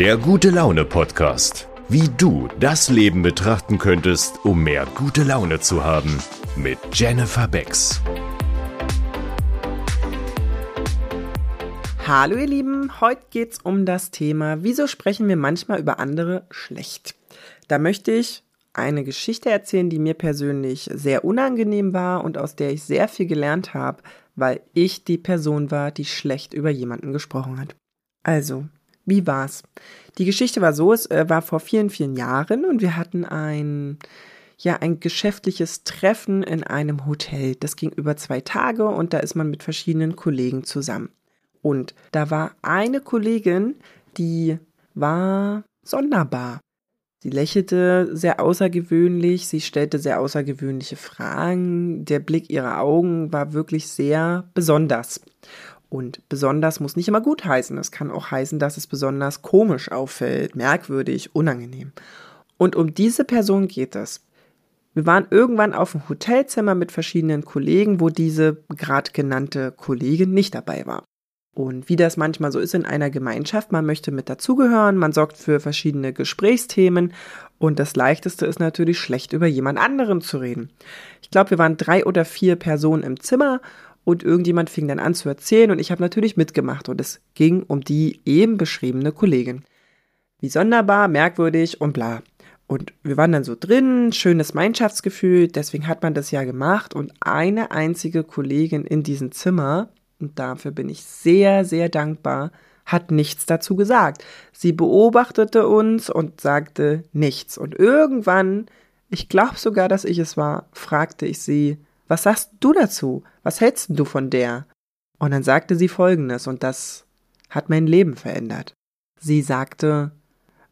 Der gute Laune Podcast. Wie du das Leben betrachten könntest, um mehr gute Laune zu haben. Mit Jennifer Becks. Hallo ihr Lieben, heute geht's um das Thema, wieso sprechen wir manchmal über andere schlecht? Da möchte ich eine Geschichte erzählen, die mir persönlich sehr unangenehm war und aus der ich sehr viel gelernt habe, weil ich die Person war, die schlecht über jemanden gesprochen hat. Also, wie war's? Die Geschichte war so, es äh, war vor vielen, vielen Jahren und wir hatten ein, ja, ein geschäftliches Treffen in einem Hotel. Das ging über zwei Tage und da ist man mit verschiedenen Kollegen zusammen. Und da war eine Kollegin, die war sonderbar. Sie lächelte sehr außergewöhnlich, sie stellte sehr außergewöhnliche Fragen, der Blick ihrer Augen war wirklich sehr besonders. Und besonders muss nicht immer gut heißen, es kann auch heißen, dass es besonders komisch auffällt, merkwürdig, unangenehm. Und um diese Person geht es. Wir waren irgendwann auf dem Hotelzimmer mit verschiedenen Kollegen, wo diese gerade genannte Kollegin nicht dabei war. Und wie das manchmal so ist in einer Gemeinschaft, man möchte mit dazugehören, man sorgt für verschiedene Gesprächsthemen und das Leichteste ist natürlich schlecht über jemand anderen zu reden. Ich glaube, wir waren drei oder vier Personen im Zimmer und irgendjemand fing dann an zu erzählen und ich habe natürlich mitgemacht und es ging um die eben beschriebene Kollegin. Wie sonderbar, merkwürdig und bla. Und wir waren dann so drin, schönes Gemeinschaftsgefühl, deswegen hat man das ja gemacht und eine einzige Kollegin in diesem Zimmer und dafür bin ich sehr, sehr dankbar, hat nichts dazu gesagt. Sie beobachtete uns und sagte nichts. Und irgendwann, ich glaube sogar, dass ich es war, fragte ich sie, was sagst du dazu? Was hältst du von der? Und dann sagte sie folgendes, und das hat mein Leben verändert. Sie sagte,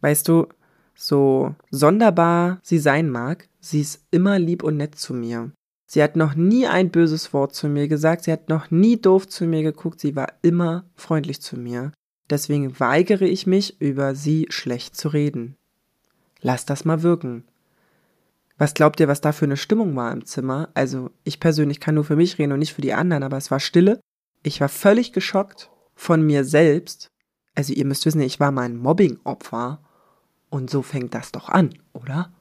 weißt du, so sonderbar sie sein mag, sie ist immer lieb und nett zu mir. Sie hat noch nie ein böses Wort zu mir gesagt, sie hat noch nie doof zu mir geguckt, sie war immer freundlich zu mir. Deswegen weigere ich mich, über sie schlecht zu reden. Lass das mal wirken. Was glaubt ihr, was da für eine Stimmung war im Zimmer? Also, ich persönlich kann nur für mich reden und nicht für die anderen, aber es war Stille. Ich war völlig geschockt von mir selbst. Also, ihr müsst wissen, ich war mein Mobbing-Opfer. Und so fängt das doch an, oder?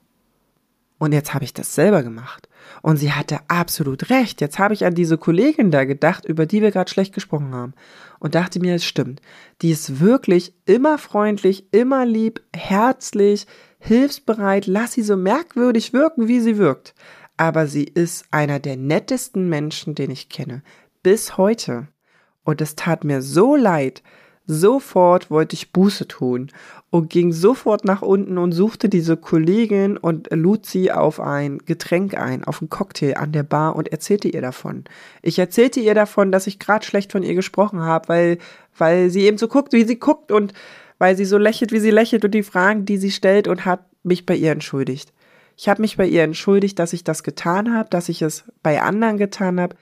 Und jetzt habe ich das selber gemacht. Und sie hatte absolut recht. Jetzt habe ich an diese Kollegin da gedacht, über die wir gerade schlecht gesprochen haben. Und dachte mir, es stimmt. Die ist wirklich immer freundlich, immer lieb, herzlich, hilfsbereit. Lass sie so merkwürdig wirken, wie sie wirkt. Aber sie ist einer der nettesten Menschen, den ich kenne. Bis heute. Und es tat mir so leid, Sofort wollte ich Buße tun und ging sofort nach unten und suchte diese Kollegin und lud sie auf ein Getränk ein, auf einen Cocktail an der Bar und erzählte ihr davon. Ich erzählte ihr davon, dass ich gerade schlecht von ihr gesprochen habe, weil, weil sie eben so guckt, wie sie guckt und weil sie so lächelt, wie sie lächelt und die Fragen, die sie stellt und hat mich bei ihr entschuldigt. Ich habe mich bei ihr entschuldigt, dass ich das getan habe, dass ich es bei anderen getan habe,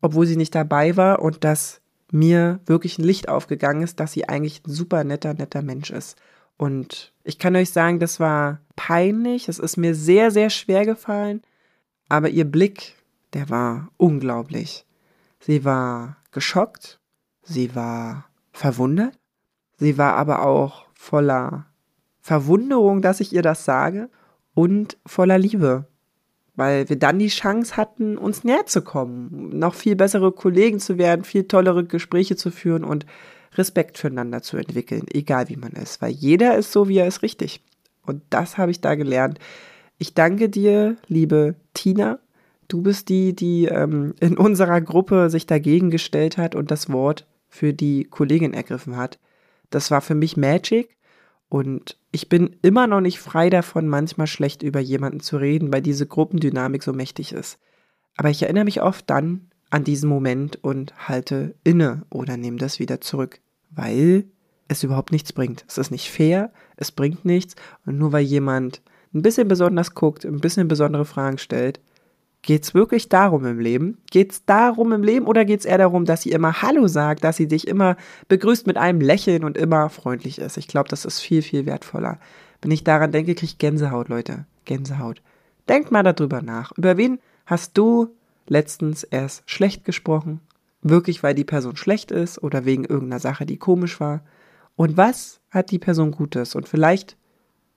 obwohl sie nicht dabei war und dass mir wirklich ein Licht aufgegangen ist, dass sie eigentlich ein super netter, netter Mensch ist. Und ich kann euch sagen, das war peinlich, es ist mir sehr, sehr schwer gefallen, aber ihr Blick, der war unglaublich. Sie war geschockt, sie war verwundert, sie war aber auch voller Verwunderung, dass ich ihr das sage und voller Liebe weil wir dann die Chance hatten, uns näher zu kommen, noch viel bessere Kollegen zu werden, viel tollere Gespräche zu führen und Respekt füreinander zu entwickeln, egal wie man ist, weil jeder ist so, wie er ist richtig. Und das habe ich da gelernt. Ich danke dir, liebe Tina. Du bist die, die ähm, in unserer Gruppe sich dagegen gestellt hat und das Wort für die Kollegin ergriffen hat. Das war für mich Magic und ich bin immer noch nicht frei davon, manchmal schlecht über jemanden zu reden, weil diese Gruppendynamik so mächtig ist. Aber ich erinnere mich oft dann an diesen Moment und halte inne oder nehme das wieder zurück, weil es überhaupt nichts bringt. Es ist nicht fair, es bringt nichts und nur weil jemand ein bisschen besonders guckt, ein bisschen besondere Fragen stellt, Geht es wirklich darum im Leben? Geht es darum im Leben oder geht es eher darum, dass sie immer Hallo sagt, dass sie dich immer begrüßt mit einem Lächeln und immer freundlich ist? Ich glaube, das ist viel, viel wertvoller. Wenn ich daran denke, kriege ich Gänsehaut, Leute. Gänsehaut. Denkt mal darüber nach. Über wen hast du letztens erst schlecht gesprochen? Wirklich, weil die Person schlecht ist oder wegen irgendeiner Sache, die komisch war? Und was hat die Person Gutes? Und vielleicht,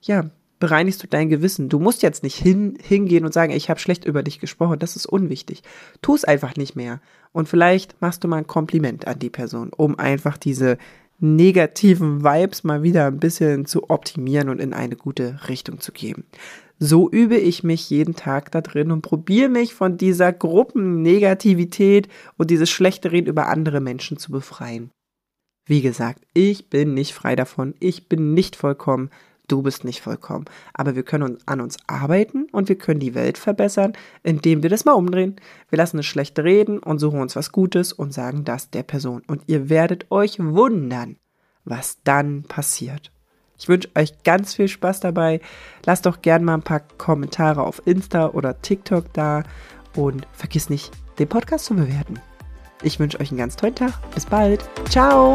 ja, bereinigst du dein Gewissen. Du musst jetzt nicht hin, hingehen und sagen, ich habe schlecht über dich gesprochen. Das ist unwichtig. Tu es einfach nicht mehr. Und vielleicht machst du mal ein Kompliment an die Person, um einfach diese negativen Vibes mal wieder ein bisschen zu optimieren und in eine gute Richtung zu geben. So übe ich mich jeden Tag da drin und probiere mich von dieser Gruppennegativität und dieses schlechte Reden über andere Menschen zu befreien. Wie gesagt, ich bin nicht frei davon, ich bin nicht vollkommen, du bist nicht vollkommen. Aber wir können an uns arbeiten und wir können die Welt verbessern, indem wir das mal umdrehen. Wir lassen es schlecht reden und suchen uns was Gutes und sagen das der Person. Und ihr werdet euch wundern, was dann passiert. Ich wünsche euch ganz viel Spaß dabei. Lasst doch gerne mal ein paar Kommentare auf Insta oder TikTok da und vergiss nicht, den Podcast zu bewerten. Ich wünsche euch einen ganz tollen Tag. Bis bald. Ciao.